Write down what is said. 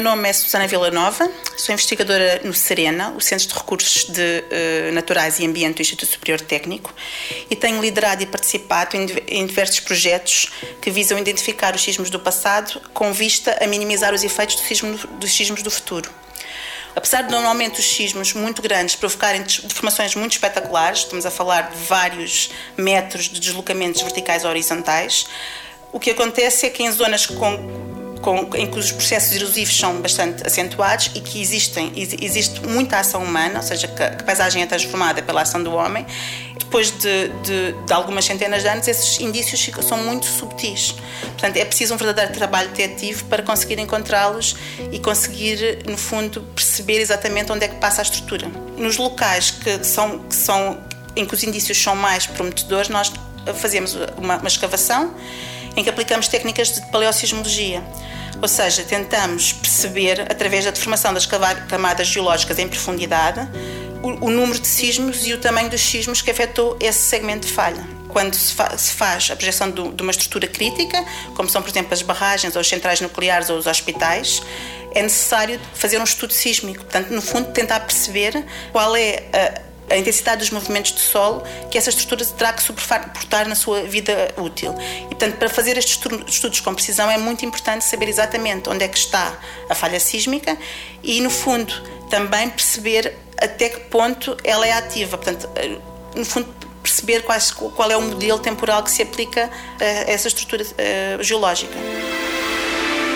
nome é Susana Villanova, sou investigadora no Serena, o Centro de Recursos de, uh, Naturais e Ambiente do Instituto Superior Técnico, e tenho liderado e participado em, em diversos projetos que visam identificar os sismos do passado com vista a minimizar os efeitos do sismo, dos sismos do futuro. Apesar de normalmente os sismos muito grandes provocarem deformações muito espetaculares, estamos a falar de vários metros de deslocamentos verticais ou horizontais, o que acontece é que em zonas com com, em que os processos erosivos são bastante acentuados e que existem, existe muita ação humana, ou seja, que a paisagem é transformada pela ação do homem, depois de, de, de, algumas centenas de anos, esses indícios são muito subtis. Portanto, é preciso um verdadeiro trabalho detetivo para conseguir encontrá-los e conseguir, no fundo, perceber exatamente onde é que passa a estrutura. Nos locais que são, que são em que os indícios são mais prometedores, nós fazemos uma, uma escavação em que aplicamos técnicas de paleossismologia. Ou seja, tentamos perceber, através da deformação das camadas geológicas em profundidade, o, o número de sismos e o tamanho dos sismos que afetou esse segmento de falha quando se, fa se, faz a projeção do, de uma estrutura crítica, como são, por exemplo, as barragens, ou as centrais nucleares ou os hospitais, é necessário fazer um estudo sísmico. Portanto, no fundo, tentar perceber qual é a a intensidade dos movimentos de solo que essa estrutura terá que suportar na sua vida útil. E, portanto, para fazer estes estudos com precisão é muito importante saber exatamente onde é que está a falha sísmica e, no fundo, também perceber até que ponto ela é ativa. Portanto, eh, no fundo, perceber quais, qual é o modelo temporal que se aplica a essa estrutura uh, geológica.